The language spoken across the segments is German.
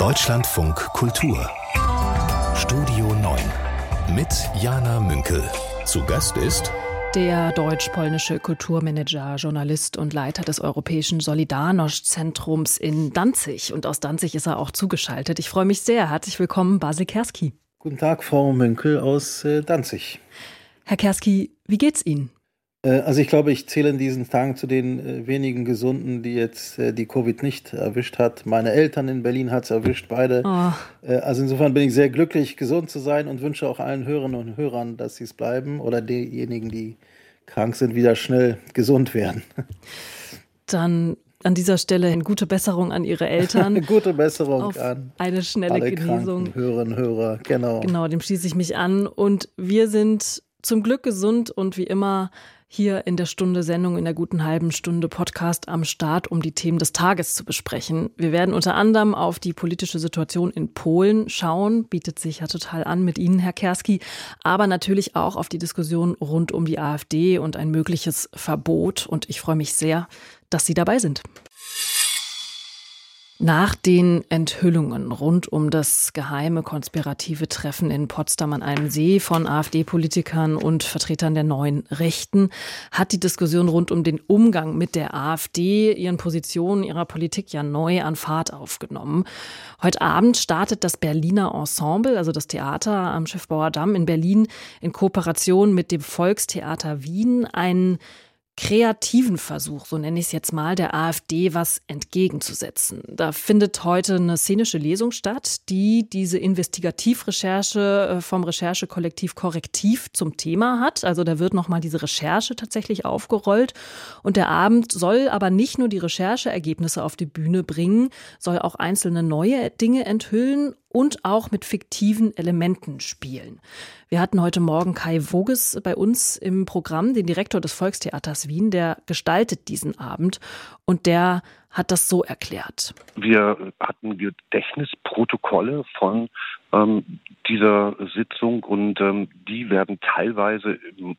Deutschlandfunk Kultur Studio 9 mit Jana Münkel. Zu Gast ist der deutsch-polnische Kulturmanager, Journalist und Leiter des Europäischen Solidarność-Zentrums in Danzig. Und aus Danzig ist er auch zugeschaltet. Ich freue mich sehr. Herzlich willkommen, Basil Kerski. Guten Tag, Frau Münkel aus äh, Danzig. Herr Kerski, wie geht's Ihnen? Äh, also ich glaube, ich zähle in diesen Tagen zu den äh, wenigen Gesunden, die jetzt äh, die Covid nicht erwischt hat. Meine Eltern in Berlin hat es erwischt, beide. Oh. Also insofern bin ich sehr glücklich, gesund zu sein und wünsche auch allen Hörerinnen und Hörern, dass sie es bleiben oder diejenigen, die krank sind, wieder schnell gesund werden. Dann an dieser Stelle eine gute Besserung an Ihre Eltern. gute Besserung an eine schnelle alle Genesung. Kranken, Hörerinnen, Hörer, genau. Genau, dem schließe ich mich an. Und wir sind zum Glück gesund und wie immer hier in der Stunde Sendung, in der guten halben Stunde Podcast am Start, um die Themen des Tages zu besprechen. Wir werden unter anderem auf die politische Situation in Polen schauen, bietet sich ja total an mit Ihnen, Herr Kerski, aber natürlich auch auf die Diskussion rund um die AfD und ein mögliches Verbot. Und ich freue mich sehr, dass Sie dabei sind. Nach den Enthüllungen rund um das geheime konspirative Treffen in Potsdam an einem See von AfD-Politikern und Vertretern der neuen Rechten hat die Diskussion rund um den Umgang mit der AfD, ihren Positionen, ihrer Politik ja neu an Fahrt aufgenommen. Heute Abend startet das Berliner Ensemble, also das Theater am Schiffbauer Damm in Berlin, in Kooperation mit dem Volkstheater Wien einen kreativen Versuch, so nenne ich es jetzt mal, der AfD was entgegenzusetzen. Da findet heute eine szenische Lesung statt, die diese Investigativrecherche äh, vom Recherchekollektiv Korrektiv zum Thema hat. Also da wird nochmal diese Recherche tatsächlich aufgerollt. Und der Abend soll aber nicht nur die Rechercheergebnisse auf die Bühne bringen, soll auch einzelne neue Dinge enthüllen und auch mit fiktiven Elementen spielen. Wir hatten heute Morgen Kai Voges bei uns im Programm, den Direktor des Volkstheaters Wien, der gestaltet diesen Abend und der hat das so erklärt. Wir hatten Gedächtnisprotokolle von ähm, dieser Sitzung und ähm, die werden teilweise im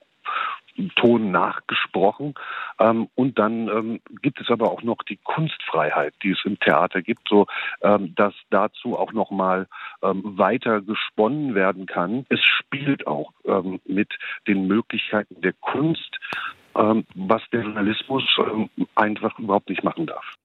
Ton nachgesprochen. Ähm, und dann ähm, gibt es aber auch noch die Kunstfreiheit, die es im Theater gibt, so ähm, dass dazu auch noch mal ähm, weiter gesponnen werden kann. Es spielt auch ähm, mit den Möglichkeiten der Kunst, ähm, was der Journalismus einfach überhaupt nicht machen darf.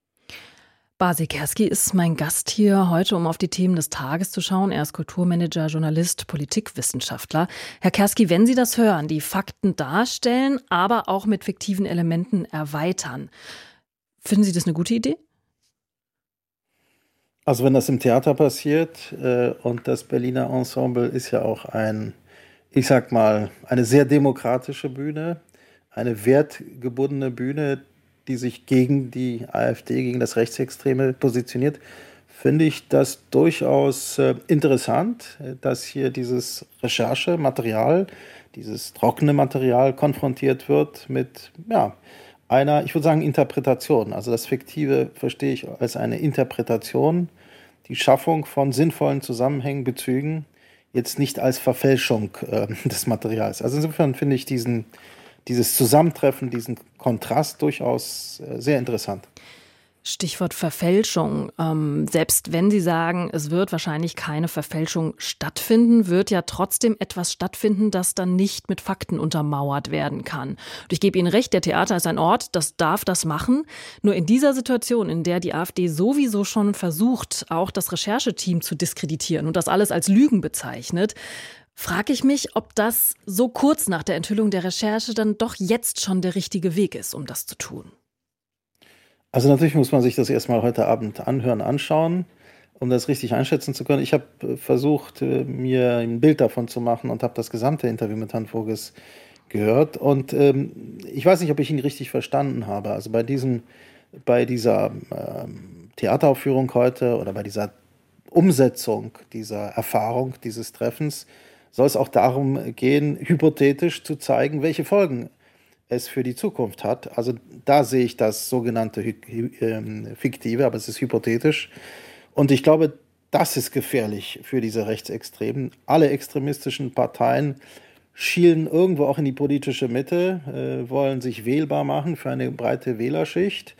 Basi Kerski ist mein Gast hier heute, um auf die Themen des Tages zu schauen. Er ist Kulturmanager, Journalist, Politikwissenschaftler. Herr Kerski, wenn Sie das hören, die Fakten darstellen, aber auch mit fiktiven Elementen erweitern, finden Sie das eine gute Idee? Also wenn das im Theater passiert äh, und das Berliner Ensemble ist ja auch ein, ich sag mal, eine sehr demokratische Bühne, eine wertgebundene Bühne, die sich gegen die AfD, gegen das Rechtsextreme positioniert, finde ich das durchaus äh, interessant, äh, dass hier dieses Recherchematerial, dieses trockene Material konfrontiert wird mit ja, einer, ich würde sagen, Interpretation. Also das Fiktive verstehe ich als eine Interpretation, die Schaffung von sinnvollen Zusammenhängen, Bezügen, jetzt nicht als Verfälschung äh, des Materials. Also insofern finde ich diesen dieses Zusammentreffen, diesen Kontrast durchaus äh, sehr interessant. Stichwort Verfälschung. Ähm, selbst wenn Sie sagen, es wird wahrscheinlich keine Verfälschung stattfinden, wird ja trotzdem etwas stattfinden, das dann nicht mit Fakten untermauert werden kann. Und ich gebe Ihnen recht, der Theater ist ein Ort, das darf das machen. Nur in dieser Situation, in der die AfD sowieso schon versucht, auch das Rechercheteam zu diskreditieren und das alles als Lügen bezeichnet, frage ich mich, ob das so kurz nach der Enthüllung der Recherche dann doch jetzt schon der richtige Weg ist, um das zu tun. Also natürlich muss man sich das erstmal heute Abend anhören, anschauen, um das richtig einschätzen zu können. Ich habe äh, versucht, äh, mir ein Bild davon zu machen und habe das gesamte Interview mit Herrn Voges gehört. Und ähm, ich weiß nicht, ob ich ihn richtig verstanden habe. Also bei diesem, bei dieser ähm, Theateraufführung heute oder bei dieser Umsetzung dieser Erfahrung, dieses Treffens, soll es auch darum gehen, hypothetisch zu zeigen, welche Folgen es für die Zukunft hat. Also da sehe ich das sogenannte ähm, Fiktive, aber es ist hypothetisch. Und ich glaube, das ist gefährlich für diese Rechtsextremen. Alle extremistischen Parteien schielen irgendwo auch in die politische Mitte, äh, wollen sich wählbar machen für eine breite Wählerschicht.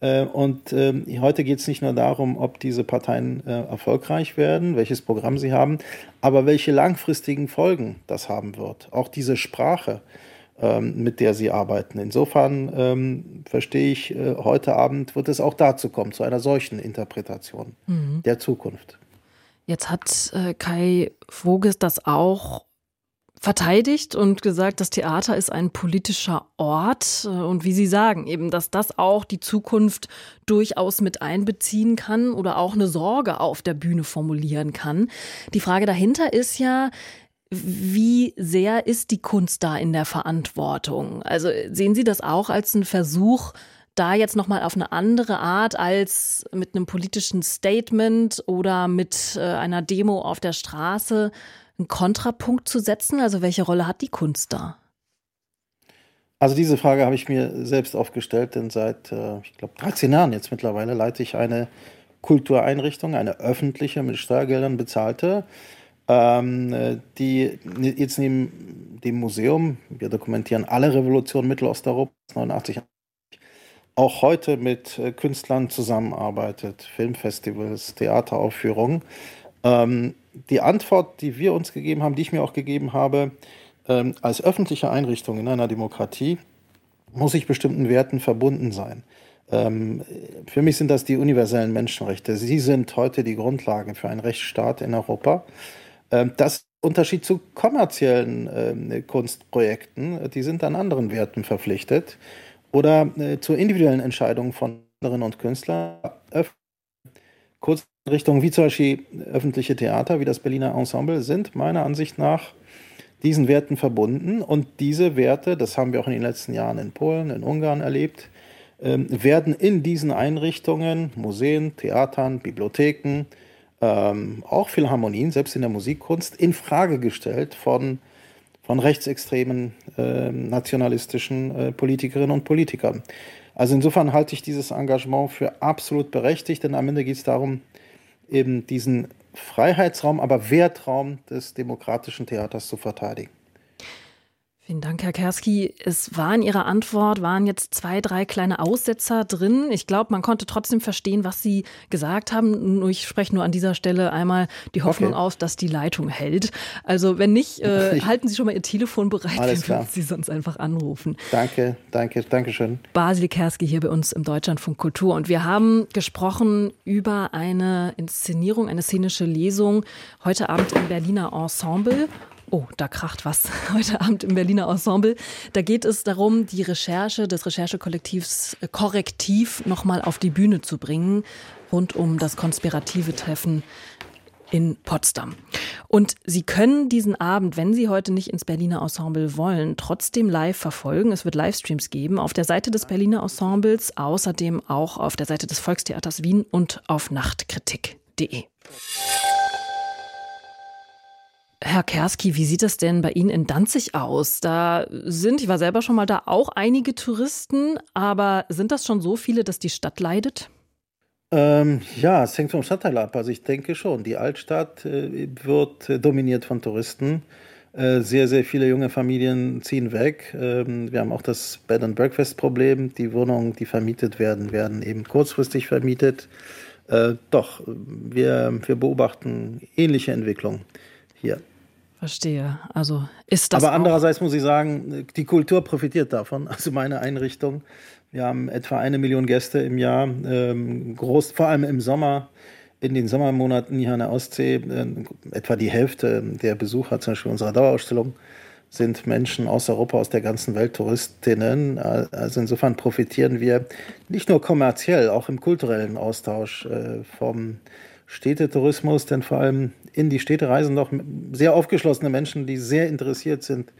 Äh, und ähm, heute geht es nicht nur darum, ob diese Parteien äh, erfolgreich werden, welches Programm sie haben, aber welche langfristigen Folgen das haben wird. Auch diese Sprache, ähm, mit der sie arbeiten. Insofern ähm, verstehe ich, äh, heute Abend wird es auch dazu kommen, zu einer solchen Interpretation mhm. der Zukunft. Jetzt hat Kai Voges das auch verteidigt und gesagt, das Theater ist ein politischer Ort äh, und wie Sie sagen, eben, dass das auch die Zukunft durchaus mit einbeziehen kann oder auch eine Sorge auf der Bühne formulieren kann. Die Frage dahinter ist ja, wie sehr ist die Kunst da in der Verantwortung? Also sehen Sie das auch als einen Versuch, da jetzt nochmal auf eine andere Art als mit einem politischen Statement oder mit äh, einer Demo auf der Straße einen Kontrapunkt zu setzen? Also welche Rolle hat die Kunst da? Also diese Frage habe ich mir selbst aufgestellt, denn seit, äh, ich glaube, 13 Jahren jetzt mittlerweile leite ich eine Kultureinrichtung, eine öffentliche, mit Steuergeldern bezahlte, ähm, die jetzt neben dem Museum, wir dokumentieren alle Revolutionen Mittelosteuropas, 89, auch heute mit äh, Künstlern zusammenarbeitet, Filmfestivals, Theateraufführungen. Ähm, die Antwort, die wir uns gegeben haben, die ich mir auch gegeben habe, ähm, als öffentliche Einrichtung in einer Demokratie muss ich bestimmten Werten verbunden sein. Ähm, für mich sind das die universellen Menschenrechte. Sie sind heute die Grundlage für einen Rechtsstaat in Europa. Ähm, das Unterschied zu kommerziellen ähm, Kunstprojekten, die sind an anderen Werten verpflichtet. Oder äh, zu individuellen Entscheidungen von Künstlerinnen und Künstlern. Kurz Richtungen wie zum Beispiel öffentliche Theater, wie das Berliner Ensemble, sind meiner Ansicht nach diesen Werten verbunden. Und diese Werte, das haben wir auch in den letzten Jahren in Polen, in Ungarn erlebt, ähm, werden in diesen Einrichtungen, Museen, Theatern, Bibliotheken, ähm, auch Philharmonien, selbst in der Musikkunst, in Frage gestellt von, von rechtsextremen äh, nationalistischen äh, Politikerinnen und Politikern. Also insofern halte ich dieses Engagement für absolut berechtigt, denn am Ende geht es darum, eben diesen Freiheitsraum, aber Wertraum des demokratischen Theaters zu verteidigen. Vielen Dank, Herr Kerski. Es war in Ihrer Antwort, waren jetzt zwei, drei kleine Aussetzer drin. Ich glaube, man konnte trotzdem verstehen, was Sie gesagt haben. Nur ich spreche nur an dieser Stelle einmal die Hoffnung okay. aus, dass die Leitung hält. Also wenn nicht, äh, halten Sie schon mal Ihr Telefon bereit, Alles dann können Sie sonst einfach anrufen. Danke, danke, danke schön. Basil Kerski hier bei uns im Deutschlandfunk Kultur. Und wir haben gesprochen über eine Inszenierung, eine szenische Lesung heute Abend im Berliner Ensemble. Oh, da kracht was heute Abend im Berliner Ensemble. Da geht es darum, die Recherche des Recherchekollektivs äh, Korrektiv nochmal auf die Bühne zu bringen, rund um das konspirative Treffen in Potsdam. Und Sie können diesen Abend, wenn Sie heute nicht ins Berliner Ensemble wollen, trotzdem live verfolgen. Es wird Livestreams geben auf der Seite des Berliner Ensembles, außerdem auch auf der Seite des Volkstheaters Wien und auf nachtkritik.de. Herr Kerski, wie sieht es denn bei Ihnen in Danzig aus? Da sind, ich war selber schon mal da, auch einige Touristen, aber sind das schon so viele, dass die Stadt leidet? Ähm, ja, es hängt vom Stadtteil ab. Also ich denke schon, die Altstadt äh, wird äh, dominiert von Touristen. Äh, sehr, sehr viele junge Familien ziehen weg. Ähm, wir haben auch das Bed and Breakfast Problem. Die Wohnungen, die vermietet werden, werden eben kurzfristig vermietet. Äh, doch, wir, wir beobachten ähnliche Entwicklungen hier. Verstehe. Also ist das. Aber andererseits muss ich sagen, die Kultur profitiert davon. Also meine Einrichtung. Wir haben etwa eine Million Gäste im Jahr, ähm, groß, vor allem im Sommer, in den Sommermonaten hier an der Ostsee. Äh, etwa die Hälfte der Besucher, zum Beispiel unserer Dauerausstellung, sind Menschen aus Europa, aus der ganzen Welt, Touristinnen. Also insofern profitieren wir nicht nur kommerziell, auch im kulturellen Austausch äh, vom Städtetourismus, denn vor allem in die Städte reisen doch sehr aufgeschlossene Menschen, die sehr interessiert sind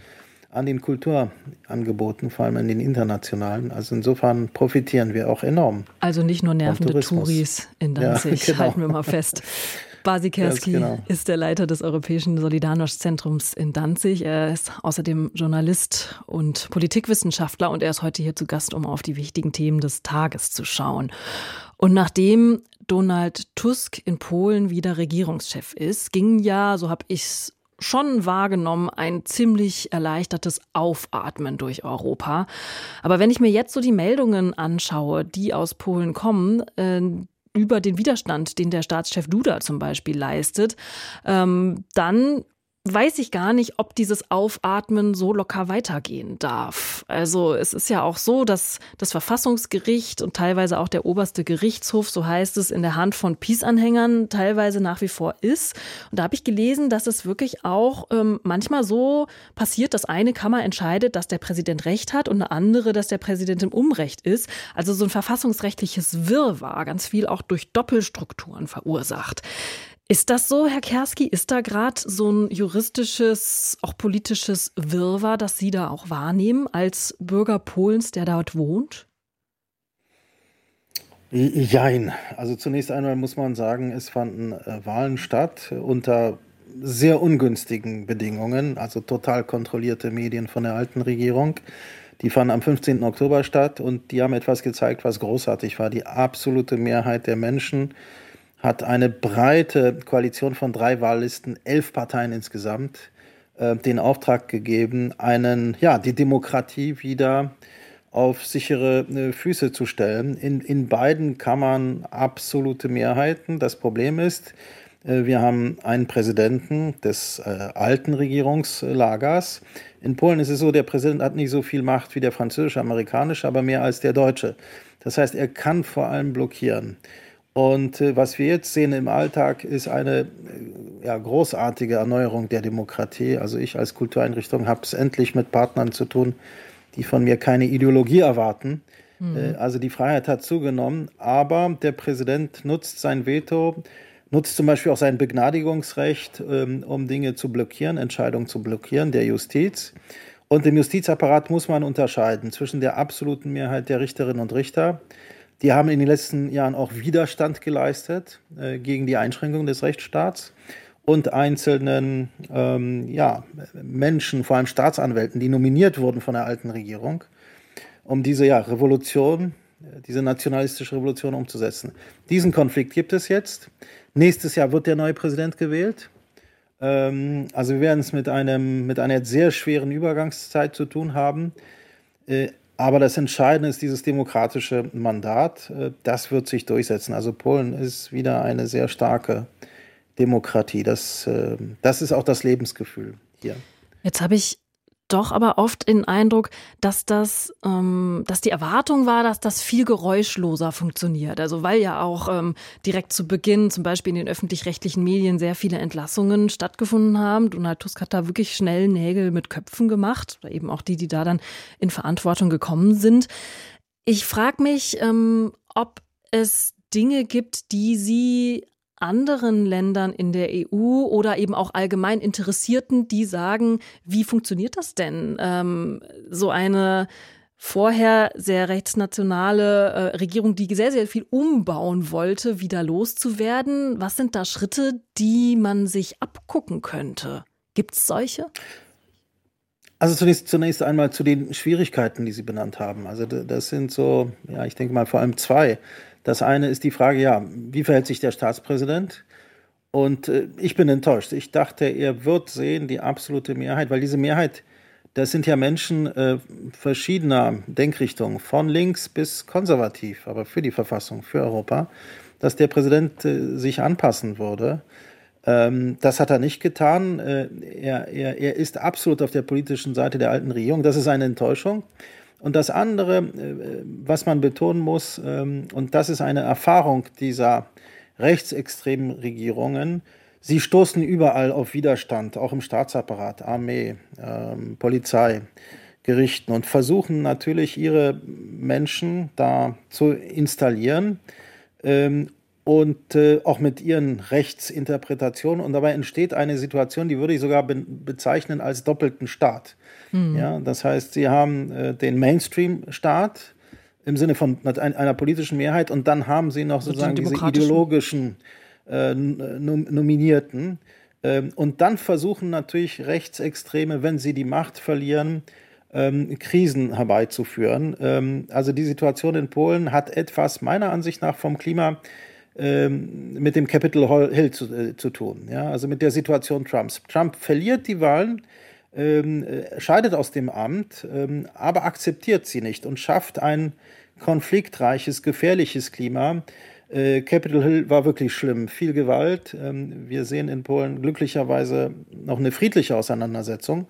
an den Kulturangeboten, vor allem an den internationalen. Also insofern profitieren wir auch enorm. Also nicht nur nervende Touris in Danzig, ja, genau. halten wir mal fest. Basikerski genau. ist der Leiter des Europäischen Solidarność-Zentrums in Danzig. Er ist außerdem Journalist und Politikwissenschaftler und er ist heute hier zu Gast, um auf die wichtigen Themen des Tages zu schauen. Und nachdem Donald Tusk in Polen wieder Regierungschef ist, ging ja, so habe ich es schon wahrgenommen ein ziemlich erleichtertes Aufatmen durch Europa. Aber wenn ich mir jetzt so die Meldungen anschaue, die aus Polen kommen, äh, über den Widerstand, den der Staatschef Duda zum Beispiel leistet, ähm, dann weiß ich gar nicht, ob dieses Aufatmen so locker weitergehen darf. Also es ist ja auch so, dass das Verfassungsgericht und teilweise auch der oberste Gerichtshof, so heißt es, in der Hand von Peace-Anhängern teilweise nach wie vor ist. Und da habe ich gelesen, dass es wirklich auch ähm, manchmal so passiert, dass eine Kammer entscheidet, dass der Präsident Recht hat und eine andere, dass der Präsident im Unrecht ist. Also so ein verfassungsrechtliches Wirrwarr, ganz viel auch durch Doppelstrukturen verursacht. Ist das so, Herr Kerski? Ist da gerade so ein juristisches, auch politisches Wirrwarr, das Sie da auch wahrnehmen als Bürger Polens, der dort wohnt? Jein. Also zunächst einmal muss man sagen, es fanden äh, Wahlen statt unter sehr ungünstigen Bedingungen, also total kontrollierte Medien von der alten Regierung. Die fanden am 15. Oktober statt und die haben etwas gezeigt, was großartig war. Die absolute Mehrheit der Menschen hat eine breite Koalition von drei Wahllisten, elf Parteien insgesamt, äh, den Auftrag gegeben, einen, ja, die Demokratie wieder auf sichere äh, Füße zu stellen. In, in beiden Kammern absolute Mehrheiten. Das Problem ist, äh, wir haben einen Präsidenten des alten Regierungslagers. In Polen ist es so, der Präsident hat nicht so viel Macht wie der französische, amerikanische, aber mehr als der deutsche. Das heißt, er kann vor allem blockieren. Und äh, was wir jetzt sehen im Alltag, ist eine äh, ja, großartige Erneuerung der Demokratie. Also ich als Kultureinrichtung habe es endlich mit Partnern zu tun, die von mir keine Ideologie erwarten. Mhm. Also die Freiheit hat zugenommen, aber der Präsident nutzt sein Veto, nutzt zum Beispiel auch sein Begnadigungsrecht, ähm, um Dinge zu blockieren, Entscheidungen zu blockieren, der Justiz. Und im Justizapparat muss man unterscheiden zwischen der absoluten Mehrheit der Richterinnen und Richter, die haben in den letzten Jahren auch Widerstand geleistet äh, gegen die Einschränkung des Rechtsstaats und einzelnen ähm, ja, Menschen, vor allem Staatsanwälten, die nominiert wurden von der alten Regierung, um diese ja, Revolution, äh, diese nationalistische Revolution umzusetzen. Diesen Konflikt gibt es jetzt. Nächstes Jahr wird der neue Präsident gewählt. Ähm, also wir werden es mit, einem, mit einer sehr schweren Übergangszeit zu tun haben. Äh, aber das Entscheidende ist dieses demokratische Mandat. Äh, das wird sich durchsetzen. Also Polen ist wieder eine sehr starke Demokratie. Das, äh, das ist auch das Lebensgefühl hier. Jetzt habe ich doch aber oft den Eindruck, dass das, ähm, dass die Erwartung war, dass das viel geräuschloser funktioniert. Also weil ja auch ähm, direkt zu Beginn zum Beispiel in den öffentlich-rechtlichen Medien sehr viele Entlassungen stattgefunden haben. Donald Tusk hat da wirklich schnell Nägel mit Köpfen gemacht, oder eben auch die, die da dann in Verantwortung gekommen sind. Ich frage mich, ähm, ob es Dinge gibt, die Sie anderen Ländern in der EU oder eben auch allgemein Interessierten, die sagen, wie funktioniert das denn? Ähm, so eine vorher sehr rechtsnationale äh, Regierung, die sehr, sehr viel umbauen wollte, wieder loszuwerden. Was sind da Schritte, die man sich abgucken könnte? Gibt es solche? Also zunächst, zunächst einmal zu den Schwierigkeiten, die Sie benannt haben. Also das sind so, ja, ich denke mal vor allem zwei. Das eine ist die Frage, ja, wie verhält sich der Staatspräsident? Und äh, ich bin enttäuscht. Ich dachte, er wird sehen, die absolute Mehrheit, weil diese Mehrheit, das sind ja Menschen äh, verschiedener Denkrichtungen, von links bis konservativ, aber für die Verfassung, für Europa, dass der Präsident äh, sich anpassen würde. Ähm, das hat er nicht getan. Äh, er, er, er ist absolut auf der politischen Seite der alten Regierung. Das ist eine Enttäuschung. Und das andere, äh, was man betonen muss, ähm, und das ist eine Erfahrung dieser rechtsextremen Regierungen, sie stoßen überall auf Widerstand, auch im Staatsapparat, Armee, ähm, Polizei, Gerichten und versuchen natürlich ihre Menschen da zu installieren und äh, auch mit ihren Rechtsinterpretationen. Und dabei entsteht eine Situation, die würde ich sogar bezeichnen als doppelten Staat. Mhm. Ja, das heißt, sie haben äh, den Mainstream-Staat im Sinne von einer politischen Mehrheit und dann haben sie noch sozusagen diese ideologischen äh, Nominierten. Ähm, und dann versuchen natürlich Rechtsextreme, wenn sie die Macht verlieren, ähm, Krisen herbeizuführen. Ähm, also die Situation in Polen hat etwas meiner Ansicht nach vom Klima ähm, mit dem Capitol Hill zu, äh, zu tun, ja, also mit der Situation Trumps. Trump verliert die Wahlen, ähm, äh, scheidet aus dem Amt, ähm, aber akzeptiert sie nicht und schafft ein konfliktreiches, gefährliches Klima. Äh, Capitol Hill war wirklich schlimm, viel Gewalt. Ähm, wir sehen in Polen glücklicherweise noch eine friedliche Auseinandersetzung.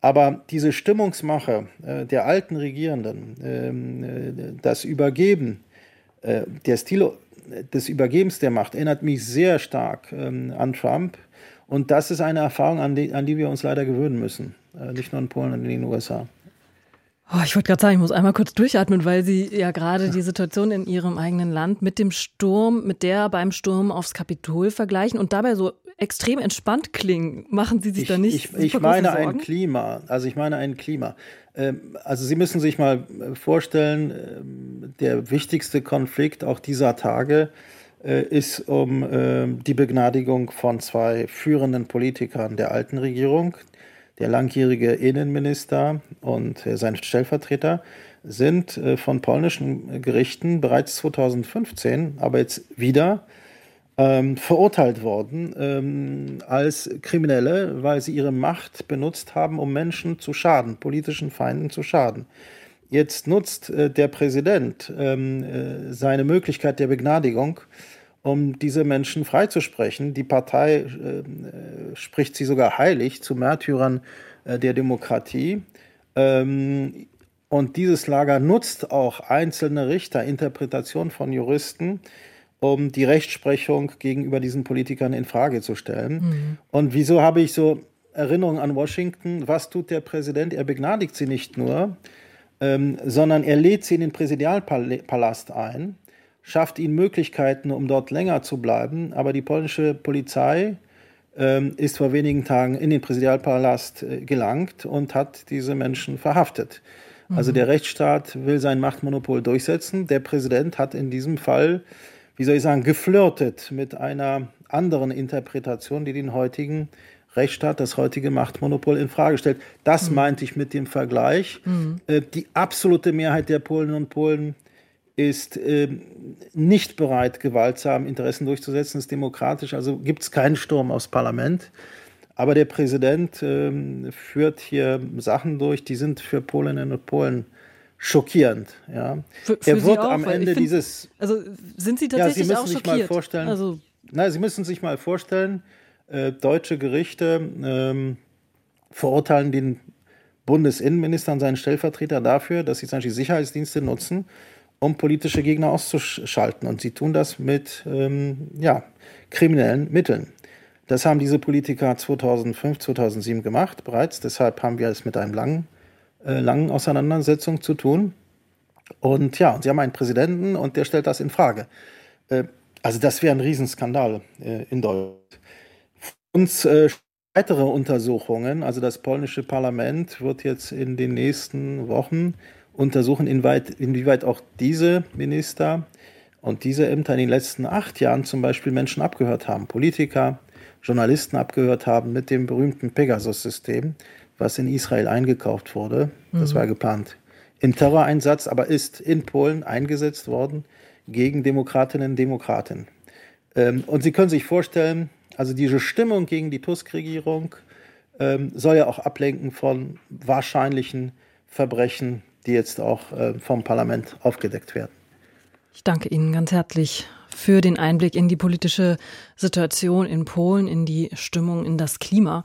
Aber diese Stimmungsmache äh, der alten Regierenden, ähm, äh, das Übergeben, äh, der Stil des Übergebens der Macht erinnert mich sehr stark ähm, an Trump. Und das ist eine Erfahrung, an die, an die wir uns leider gewöhnen müssen. Äh, nicht nur in Polen, sondern in den USA. Oh, ich wollte gerade sagen, ich muss einmal kurz durchatmen, weil Sie ja gerade die Situation in Ihrem eigenen Land mit dem Sturm, mit der beim Sturm aufs Kapitol vergleichen und dabei so extrem entspannt klingen. Machen Sie sich ich, da nicht? Ich, ich meine ein Klima. Also ich meine ein Klima. Ähm, also Sie müssen sich mal äh, vorstellen, ähm, der wichtigste Konflikt auch dieser Tage äh, ist um ähm, die Begnadigung von zwei führenden Politikern der alten Regierung, der langjährige Innenminister und äh, sein Stellvertreter sind äh, von polnischen Gerichten bereits 2015, aber jetzt wieder ähm, verurteilt worden ähm, als Kriminelle, weil sie ihre Macht benutzt haben, um Menschen zu schaden, politischen Feinden zu schaden. Jetzt nutzt äh, der Präsident ähm, äh, seine Möglichkeit der Begnadigung, um diese Menschen freizusprechen. Die Partei äh, spricht sie sogar heilig zu Märtyrern äh, der Demokratie. Ähm, und dieses Lager nutzt auch einzelne Richter, Interpretation von Juristen, um die Rechtsprechung gegenüber diesen Politikern in Frage zu stellen. Mhm. Und wieso habe ich so Erinnerungen an Washington? Was tut der Präsident? Er begnadigt sie nicht nur, ähm, sondern er lädt sie in den Präsidialpalast ein schafft ihnen Möglichkeiten, um dort länger zu bleiben. Aber die polnische Polizei ähm, ist vor wenigen Tagen in den Präsidialpalast äh, gelangt und hat diese Menschen verhaftet. Also mhm. Also der Rechtsstaat will sein Machtmonopol durchsetzen. Der Präsident hat in diesem Fall, wie soll ich sagen, geflirtet mit einer anderen Interpretation, die den heutigen Rechtsstaat, das heutige Machtmonopol in Frage stellt. Das mhm. meinte ich mit dem Vergleich. Mhm. Die absolute Mehrheit der Polen und Polen ist äh, nicht bereit, gewaltsam Interessen durchzusetzen, ist demokratisch, also gibt es keinen Sturm aufs Parlament. Aber der Präsident äh, führt hier Sachen durch, die sind für Polinnen und Polen schockierend. Ja. Für, für er wird am Ende find, dieses. Also sind Sie tatsächlich ja, Sie müssen auch sich schockiert? mal vorstellen. Also, nein, Sie müssen sich mal vorstellen, äh, deutsche Gerichte ähm, verurteilen den Bundesinnenminister und seinen Stellvertreter dafür, dass sie zum Beispiel Sicherheitsdienste nutzen, um politische Gegner auszuschalten. Und sie tun das mit ähm, ja, kriminellen Mitteln. Das haben diese Politiker 2005, 2007 gemacht bereits. Deshalb haben wir es mit einer langen, äh, langen Auseinandersetzung zu tun. Und ja, sie haben einen Präsidenten und der stellt das in Frage. Äh, also das wäre ein Riesenskandal äh, in Deutschland. Uns äh, weitere Untersuchungen, also das polnische Parlament wird jetzt in den nächsten Wochen untersuchen, inwieweit, inwieweit auch diese Minister und diese Ämter in den letzten acht Jahren zum Beispiel Menschen abgehört haben, Politiker, Journalisten abgehört haben mit dem berühmten Pegasus-System, was in Israel eingekauft wurde. Das mhm. war geplant im Terroreinsatz, aber ist in Polen eingesetzt worden gegen Demokratinnen und Demokraten. Ähm, und Sie können sich vorstellen, also diese Stimmung gegen die Tusk-Regierung ähm, soll ja auch ablenken von wahrscheinlichen Verbrechen die jetzt auch äh, vom Parlament aufgedeckt werden. Ich danke Ihnen ganz herzlich für den Einblick in die politische Situation in Polen, in die Stimmung, in das Klima.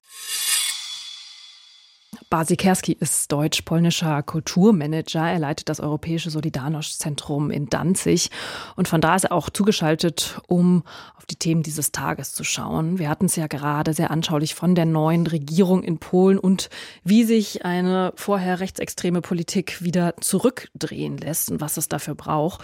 Basikerski ist deutsch-polnischer Kulturmanager. Er leitet das Europäische Solidarność-Zentrum in Danzig. Und von da ist er auch zugeschaltet, um auf die Themen dieses Tages zu schauen. Wir hatten es ja gerade sehr anschaulich von der neuen Regierung in Polen und wie sich eine vorher rechtsextreme Politik wieder zurückdrehen lässt und was es dafür braucht.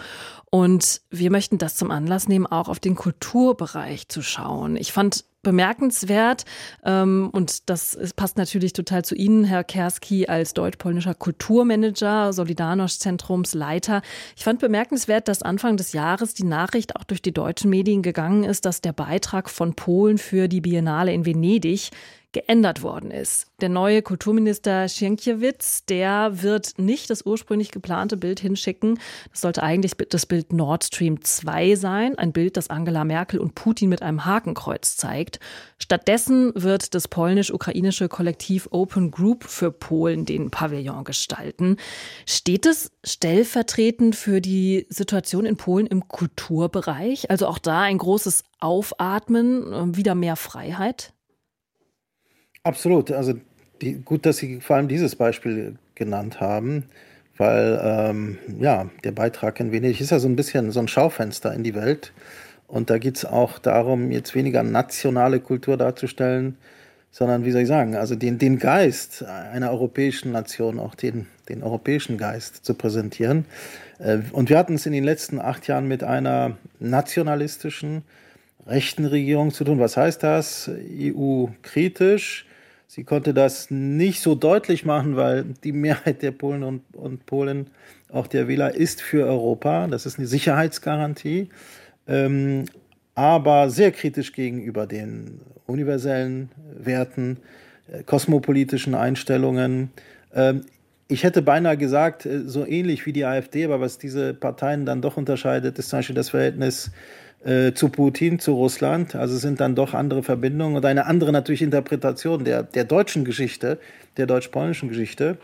Und wir möchten das zum Anlass nehmen, auch auf den Kulturbereich zu schauen. Ich fand bemerkenswert. Ähm, und das passt natürlich total zu Ihnen, Herr Kerski, als deutsch-polnischer Kulturmanager, Solidarność-Zentrumsleiter. Ich fand bemerkenswert, dass Anfang des Jahres die Nachricht auch durch die deutschen Medien gegangen ist, dass der Beitrag von Polen für die Biennale in Venedig geändert worden ist. Der neue Kulturminister Sienkiewicz, der wird nicht das ursprünglich geplante Bild hinschicken. Das sollte eigentlich das Bild Nord Stream 2 sein, ein Bild, das Angela Merkel und Putin mit einem Hakenkreuz zeigt. Stattdessen wird das polnisch-ukrainische Kollektiv Open Group für Polen den Pavillon gestalten. Steht es stellvertretend für die Situation in Polen im Kulturbereich? Also auch da ein großes Aufatmen, äh, wieder mehr Freiheit? Absolut. Also die, gut, dass Sie vor allem dieses Beispiel genannt haben, weil ähm, ja, der Beitrag in Venedig ist ja so ein bisschen so ein Schaufenster in die Welt. Und da geht es auch darum, jetzt weniger nationale Kultur darzustellen, sondern wie soll ich sagen, also den, den Geist einer europäischen Nation, auch den, den europäischen Geist zu präsentieren. Äh, und wir hatten es in den letzten acht Jahren mit einer nationalistischen rechten Regierung zu tun. Was heißt das? EU-kritisch. Sie konnte das nicht so deutlich machen, weil die Mehrheit der Polen und, und Polen, auch der Wähler, ist für Europa. Das ist eine Sicherheitsgarantie. Ähm, aber sehr kritisch gegenüber den universellen Werten, äh, kosmopolitischen Einstellungen. Ähm, ich hätte beinahe gesagt, äh, so ähnlich wie die AfD, aber was diese Parteien dann doch unterscheidet, ist zum Beispiel das Verhältnis äh, zu Putin, zu Russland. Also sind dann doch andere Verbindungen und eine andere natürlich Interpretation der, der deutschen Geschichte, der deutsch-polnischen Geschichte.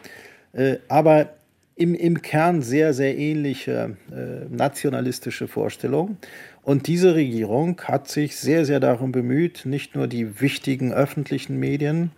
Äh, aber im, im Kern sehr, sehr ähnliche äh, nationalistische Vorstellungen. Und diese Regierung hat sich sehr, sehr darum bemüht, nicht nur die wichtigen öffentlichen Medien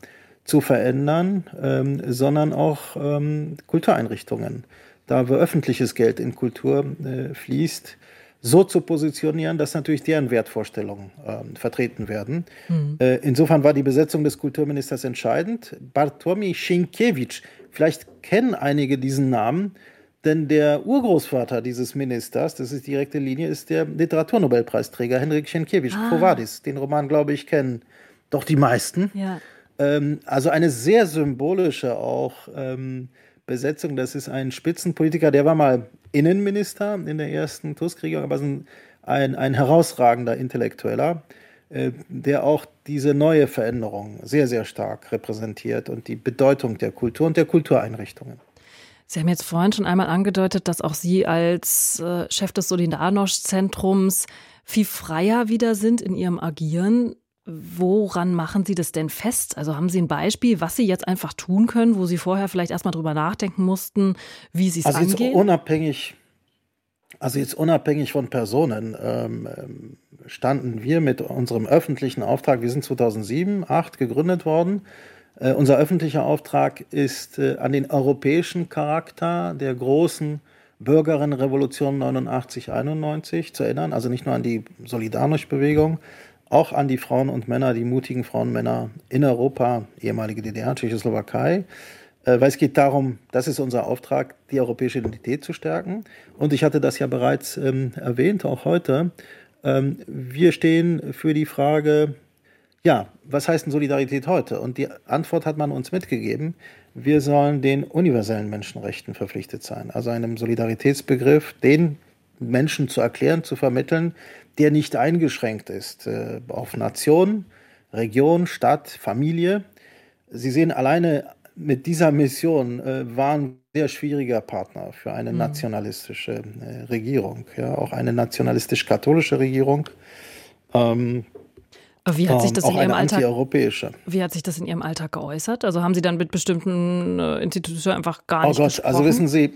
zu verändern, ähm, sondern auch ähm, Kultureinrichtungen. Da, wo öffentliches Geld in Kultur äh, fließt, so zu positionieren, dass natürlich deren Wertvorstellungen äh, vertreten werden. Mhm. Äh, insofern war die Besetzung des Kulturministers entscheidend. Bartłomiej Sienkiewicz, vielleicht kennen einige diesen Namen, denn der Urgroßvater dieses Ministers, das ist direkte Linie, ist der Literaturnobelpreisträger Henrik Sienkiewicz, ah. Den Roman, glaube ich, kennen doch die meisten. Ja. Ähm, also eine sehr symbolische auch ähm, Besetzung. Das ist ein Spitzenpolitiker, der war mal Innenminister in der ersten Tusk-Regierung, aber ein, ein, ein herausragender Intellektueller, äh, der auch diese neue Veränderung sehr, sehr stark repräsentiert und die Bedeutung der Kultur und der Kultureinrichtungen. Sie haben jetzt vorhin schon einmal angedeutet, dass auch Sie als äh, Chef des Solidarność-Zentrums viel freier wieder sind in Ihrem Agieren. Woran machen Sie das denn fest? Also haben Sie ein Beispiel, was Sie jetzt einfach tun können, wo Sie vorher vielleicht erstmal drüber nachdenken mussten, wie Sie es also angehen? Jetzt unabhängig, also jetzt unabhängig von Personen ähm, ähm standen wir mit unserem öffentlichen Auftrag, wir sind 2007, 2008 gegründet worden. Äh, unser öffentlicher Auftrag ist äh, an den europäischen Charakter der großen Bürgerinnenrevolution 89, 91 zu erinnern, also nicht nur an die Solidarność-Bewegung, auch an die Frauen und Männer, die mutigen Frauen und Männer in Europa, ehemalige DDR, Tschechoslowakei, äh, weil es geht darum, das ist unser Auftrag, die europäische Identität zu stärken. Und ich hatte das ja bereits ähm, erwähnt, auch heute. Ähm, wir stehen für die Frage, ja, was heißt denn Solidarität heute? Und die Antwort hat man uns mitgegeben. Wir sollen den universellen Menschenrechten verpflichtet sein. Also einem Solidaritätsbegriff, den Menschen zu erklären, zu vermitteln, der nicht eingeschränkt ist äh, auf Nation, Region, Stadt, Familie. Sie sehen, alleine mit dieser Mission äh, waren sehr schwieriger Partner für eine mhm. nationalistische äh, Regierung, ja, auch eine nationalistisch-katholische Regierung. Ähm, wie hat sich das in Ihrem Alltag Wie hat sich das in Ihrem Alltag geäußert? Also haben Sie dann mit bestimmten äh, Institutionen einfach gar oh nicht Gott, also gesprochen? also wissen Sie,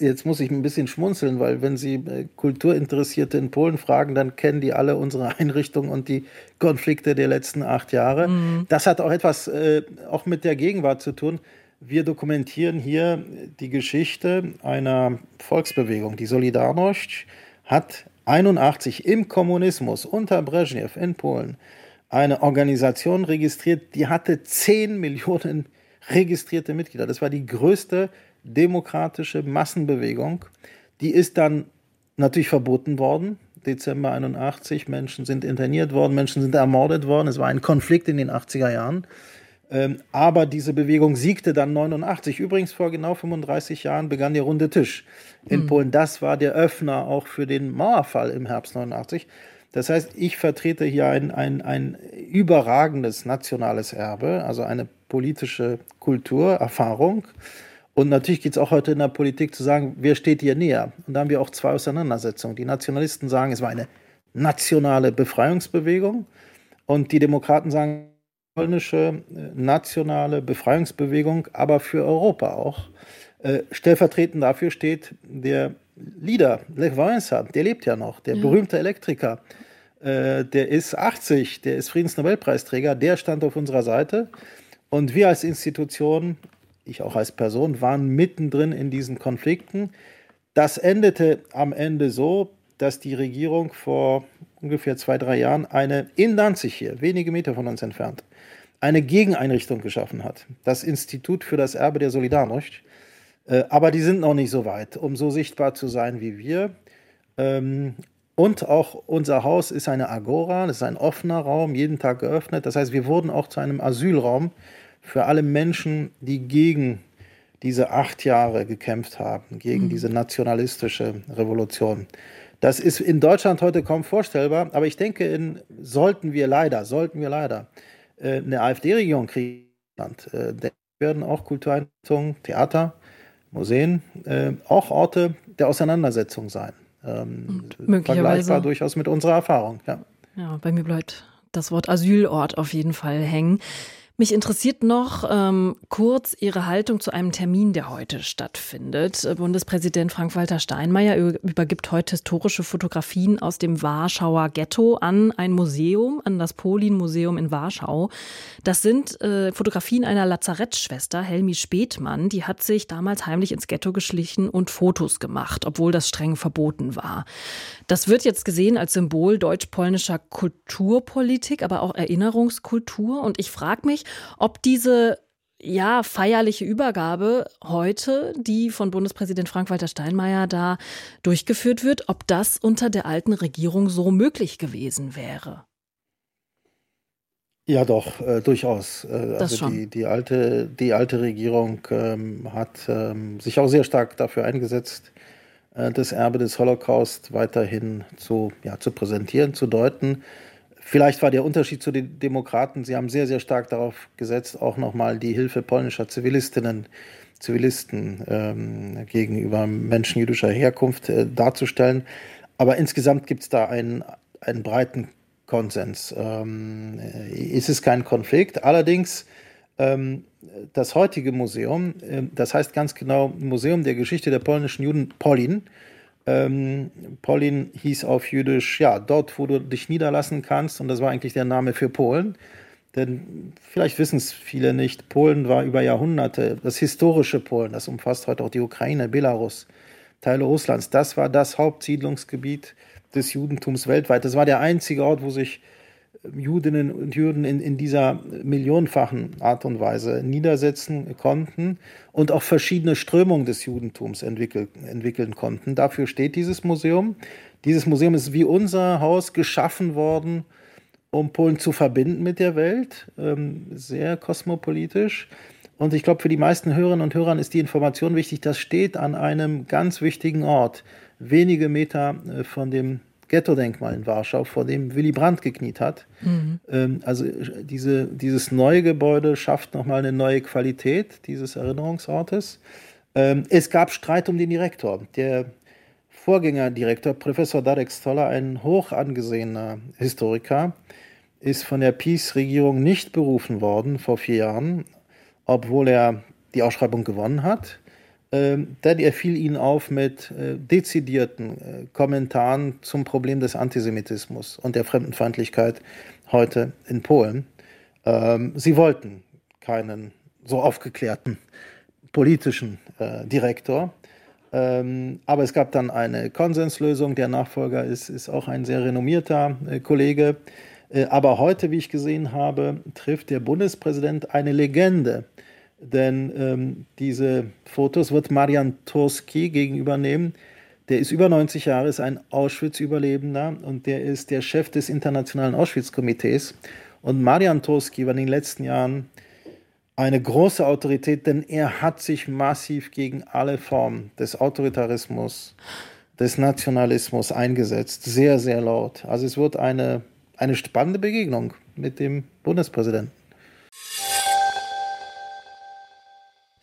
jetzt muss ich ein bisschen schmunzeln, weil wenn Sie äh, Kulturinteressierte in Polen fragen, dann kennen die alle unsere Einrichtungen und die Konflikte der letzten acht Jahre. Mhm. Das hat auch etwas äh, auch mit der Gegenwart zu tun. Wir dokumentieren hier die Geschichte einer Volksbewegung. Die Solidarność hat 81 im Kommunismus unter Brezhnev in Polen eine Organisation registriert, die hatte 10 Millionen registrierte Mitglieder. Das war die größte demokratische Massenbewegung. Die ist dann natürlich verboten worden. Dezember 81, Menschen sind interniert worden, Menschen sind ermordet worden. Es war ein Konflikt in den 80er Jahren. Ähm, aber diese Bewegung siegte dann 89. Übrigens vor genau 35 Jahren begann der runde Tisch in mhm. Polen. Das war der Öffner auch für den Mauerfall im Herbst 89. Das heißt, ich vertrete hier ein, ein, ein überragendes nationales Erbe, also eine politische Kultur, Erfahrung. Und natürlich geht es auch heute in der Politik zu sagen, wer steht dir näher? Und da haben wir auch zwei Auseinandersetzungen. Die Nationalisten sagen, es war eine nationale Befreiungsbewegung. Und die Demokraten sagen, polnische äh, nationale Befreiungsbewegung, aber für Europa auch. Äh, stellvertretend dafür steht der Leader, Lech Wałęsa, der lebt ja noch, der ja. berühmte Elektriker. Äh, der ist 80, der ist Friedensnobelpreisträger, der stand auf unserer Seite. Und wir als Institution, ich auch als Person, waren mittendrin in diesen Konflikten. Das endete am Ende so, dass die Regierung vor ungefähr zwei, drei Jahren eine in Danzig hier, wenige Meter von uns entfernt, eine Gegeneinrichtung geschaffen hat. Das Institut für das Erbe der Solidarność. Äh, aber die sind noch nicht so weit, um so sichtbar zu sein wie wir. Ähm, und auch unser Haus ist eine Agora, das ist ein offener Raum, jeden Tag geöffnet. Das heißt, wir wurden auch zu einem Asylraum für alle Menschen, die gegen diese acht Jahre gekämpft haben, gegen mhm. diese nationalistische Revolution. Das ist in Deutschland heute kaum vorstellbar, aber ich denke, in, sollten wir leider, sollten wir leider äh, eine AfD-Regierung kriegen, äh, werden auch Kultureinrichtungen, Theater, Museen, äh, auch Orte der Auseinandersetzung sein. Ähm, vergleichbar durchaus mit unserer Erfahrung. Ja. ja, bei mir bleibt das Wort Asylort auf jeden Fall hängen. Mich interessiert noch ähm, kurz Ihre Haltung zu einem Termin, der heute stattfindet. Bundespräsident Frank-Walter Steinmeier übergibt heute historische Fotografien aus dem Warschauer Ghetto an ein Museum, an das Polin-Museum in Warschau. Das sind äh, Fotografien einer Lazarettschwester, Helmi Spätmann. Die hat sich damals heimlich ins Ghetto geschlichen und Fotos gemacht, obwohl das streng verboten war. Das wird jetzt gesehen als Symbol deutsch-polnischer Kulturpolitik, aber auch Erinnerungskultur. Und ich frage mich, ob diese ja, feierliche Übergabe heute, die von Bundespräsident Frank-Walter Steinmeier da durchgeführt wird, ob das unter der alten Regierung so möglich gewesen wäre. Ja, doch, äh, durchaus. Äh, das also schon. Die, die, alte, die alte Regierung ähm, hat ähm, sich auch sehr stark dafür eingesetzt, äh, das Erbe des Holocaust weiterhin zu, ja, zu präsentieren, zu deuten. Vielleicht war der Unterschied zu den Demokraten, sie haben sehr, sehr stark darauf gesetzt, auch nochmal die Hilfe polnischer Zivilistinnen, Zivilisten ähm, gegenüber Menschen jüdischer Herkunft äh, darzustellen. Aber insgesamt gibt es da einen, einen breiten Konsens. Ähm, ist es kein Konflikt? Allerdings, ähm, das heutige Museum, äh, das heißt ganz genau Museum der Geschichte der polnischen Juden Polin, ähm, Polin hieß auf Jüdisch, ja, dort, wo du dich niederlassen kannst. Und das war eigentlich der Name für Polen. Denn vielleicht wissen es viele nicht, Polen war über Jahrhunderte das historische Polen, das umfasst heute auch die Ukraine, Belarus, Teile Russlands. Das war das Hauptsiedlungsgebiet des Judentums weltweit. Das war der einzige Ort, wo sich Judinnen und Juden in, in dieser millionenfachen Art und Weise niedersetzen konnten und auch verschiedene Strömungen des Judentums entwickelt, entwickeln konnten. Dafür steht dieses Museum. Dieses Museum ist wie unser Haus geschaffen worden, um Polen zu verbinden mit der Welt, ähm, sehr kosmopolitisch. Und ich glaube, für die meisten Hörerinnen und Hörer ist die Information wichtig, das steht an einem ganz wichtigen Ort, wenige Meter äh, von dem Ghetto-Denkmal in Warschau, vor dem Willy Brandt gekniet hat. Mhm. Ähm, also diese, dieses neue Gebäude schafft nochmal eine neue Qualität dieses Erinnerungsortes. Ähm, es gab Streit um den Direktor. Der Vorgängerdirektor, Professor Darek Stoller, ein hoch angesehener Historiker, ist von der Peace-Regierung nicht berufen worden vor vier Jahren, obwohl er die Ausschreibung gewonnen hat. Ähm, denn er fiel ihnen auf mit äh, dezidierten äh, Kommentaren zum Problem des Antisemitismus und der Fremdenfeindlichkeit heute in Polen. Ähm, sie wollten keinen so aufgeklärten politischen äh, Direktor. Ähm, aber es gab dann eine Konsenslösung. Der Nachfolger ist, ist auch ein sehr renommierter Kollege. Aber heute, wie ich gesehen habe, trifft der Bundespräsident eine Legende denn ähm, diese Fotos wird Marian Turski gegenübernehmen. Der ist über 90 Jahre, ist ein Auschwitz-Überlebender und der ist der Chef des Internationalen Auschwitz-Komitees. Und Marian Turski war in den letzten Jahren eine große Autorität, denn er hat sich massiv gegen alle Formen des Autoritarismus, des Nationalismus eingesetzt. Sehr, sehr laut. Also es wird eine eine spannende Begegnung mit dem Bundespräsidenten.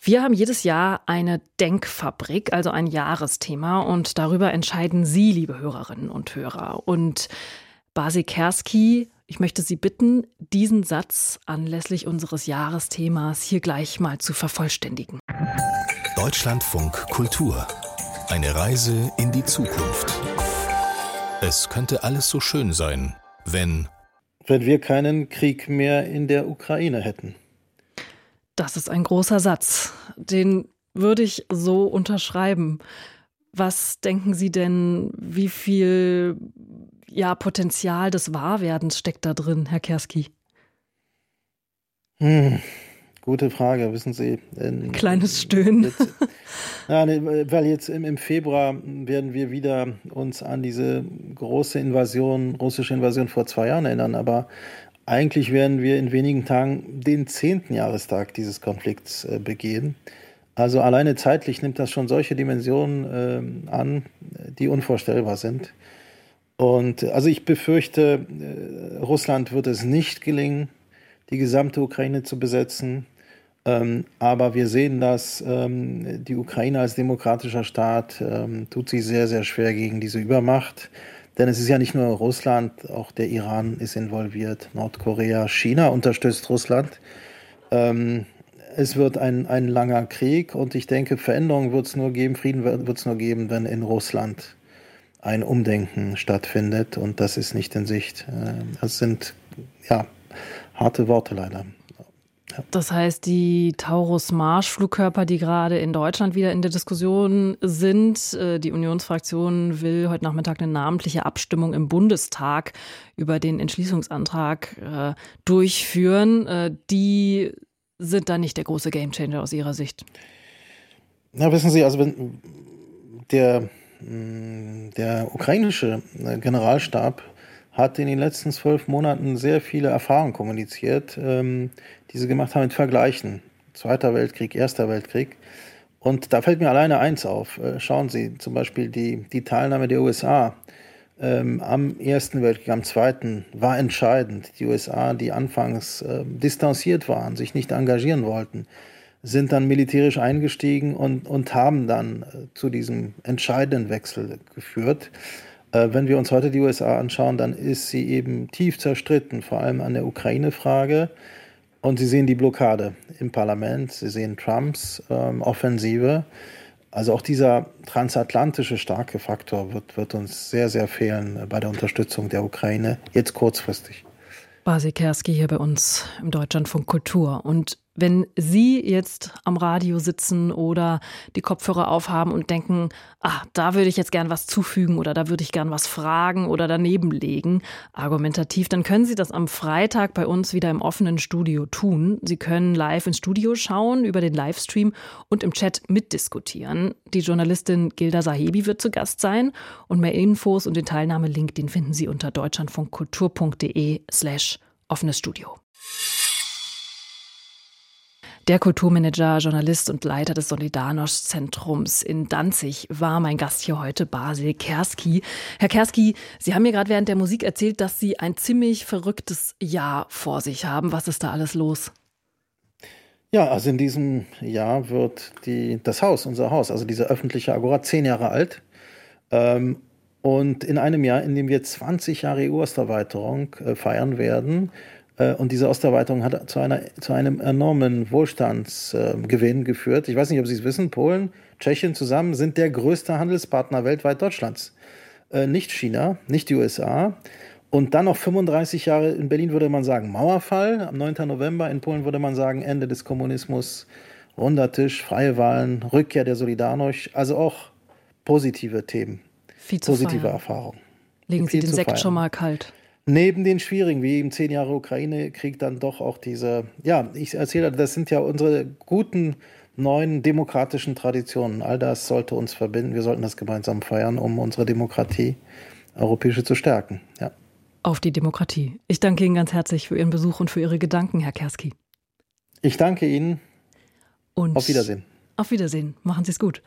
Wir haben jedes Jahr eine Denkfabrik, also ein Jahresthema, und darüber entscheiden Sie, liebe Hörerinnen und Hörer. Und Basi Kerski, ich möchte Sie bitten, diesen Satz anlässlich unseres Jahresthemas hier gleich mal zu vervollständigen. Deutschlandfunk Kultur. Eine Reise in die Zukunft. Es könnte alles so schön sein, wenn. Wenn wir keinen Krieg mehr in der Ukraine hätten. Das ist ein großer Satz. Den würde ich so unterschreiben. Was denken Sie denn, wie viel ja, Potenzial des Wahrwerdens steckt da drin, Herr Kerski? Hm, gute Frage, wissen Sie. In, Kleines Stöhnen. Jetzt, ja, weil jetzt im, im, Februar werden wir wieder uns an diese große Invasion, russische Invasion vor zwei Jahren erinnern. Aber eigentlich werden wir in wenigen Tagen den zehnten Jahrestag dieses Konflikts äh, begehen. Also alleine zeitlich nimmt das schon solche Dimensionen äh, an, die unvorstellbar sind. Und äh, also ich befürchte, äh, Russland wird es nicht gelingen, die gesamte Ukraine zu besetzen. Ähm, aber wir sehen, dass ähm, die Ukraine als demokratischer Staat ähm, tut sich sehr, sehr schwer gegen diese Übermacht. Denn es ist ja nicht nur Russland, auch der Iran ist involviert, Nordkorea, China unterstützt Russland. Ähm, es wird ein, ein langer Krieg und ich denke, Veränderungen wird es nur geben, Frieden wird es nur geben, wenn in Russland ein Umdenken stattfindet und das ist nicht in Sicht. Äh, das sind ja harte Worte leider. Das heißt, die Taurus-Marsch-Flugkörper, die gerade in Deutschland wieder in der Diskussion sind, äh, die Unionsfraktion will heute Nachmittag eine namentliche Abstimmung im Bundestag über den Entschließungsantrag äh, durchführen. Äh, die sind da nicht der große Gamechanger aus Ihrer Sicht. Na, wissen Sie, also wenn der, mm, der ukrainische Generalstab hat in den letzten zwölf Monaten sehr viele Erfahrungen kommuniziert, ähm, die sie gemacht haben mit Vergleichen. Zweiter Weltkrieg, Erster Weltkrieg. Und da fällt mir alleine eins auf. Äh, schauen Sie, zum Beispiel die, die Teilnahme der USA ähm, am Ersten Weltkrieg, am Zweiten, war entscheidend. Die USA, die anfangs äh, distanziert waren, sich nicht engagieren wollten, sind dann militärisch eingestiegen und, und haben dann äh, zu diesem entscheidenden Wechsel geführt. Äh, wenn wir uns heute die USA anschauen, dann ist sie eben tief zerstritten, vor allem an der Ukraine-Frage. Und Sie sehen die Blockade im Parlament, Sie sehen Trumps ähm, Offensive. Also auch dieser transatlantische starke Faktor wird, wird uns sehr, sehr fehlen bei der Unterstützung der Ukraine, jetzt kurzfristig. Basi Kerski hier bei uns im Deutschlandfunk Kultur. Und wenn Sie jetzt am Radio sitzen oder die Kopfhörer aufhaben und denken, ah, da würde ich jetzt gern was zufügen oder da würde ich gern was fragen oder daneben legen, argumentativ, dann können Sie das am Freitag bei uns wieder im offenen Studio tun. Sie können live ins Studio schauen über den Livestream und im Chat mitdiskutieren. Die Journalistin Gilda Sahebi wird zu Gast sein und mehr Infos und den Teilnahmelink, den finden Sie unter deutschlandfunkkultur.de slash offenes Studio. Der Kulturmanager, Journalist und Leiter des Solidarność-Zentrums in Danzig war mein Gast hier heute, Basil Kerski. Herr Kerski, Sie haben mir gerade während der Musik erzählt, dass Sie ein ziemlich verrücktes Jahr vor sich haben. Was ist da alles los? Ja, also in diesem Jahr wird die, das Haus, unser Haus, also diese öffentliche Agora, zehn Jahre alt. Ähm, und in einem Jahr, in dem wir 20 Jahre EU-Osterweiterung äh, feiern werden, und diese Osterweiterung hat zu, einer, zu einem enormen Wohlstandsgewinn geführt. Ich weiß nicht, ob Sie es wissen, Polen, Tschechien zusammen sind der größte Handelspartner weltweit Deutschlands. Äh, nicht China, nicht die USA. Und dann noch 35 Jahre in Berlin würde man sagen Mauerfall, am 9. November, in Polen würde man sagen Ende des Kommunismus, runder Tisch, freie Wahlen, Rückkehr der Solidarność, also auch positive Themen, positive Erfahrungen. Legen Sie den Sekt feiern. schon mal kalt neben den schwierigen, wie im zehn Jahre Ukraine-Krieg, dann doch auch diese, ja, ich erzähle, das sind ja unsere guten neuen demokratischen Traditionen. All das sollte uns verbinden. Wir sollten das gemeinsam feiern, um unsere Demokratie, europäische, zu stärken. Ja. Auf die Demokratie. Ich danke Ihnen ganz herzlich für Ihren Besuch und für Ihre Gedanken, Herr Kerski. Ich danke Ihnen. Und auf Wiedersehen. Auf Wiedersehen. Machen Sie es gut.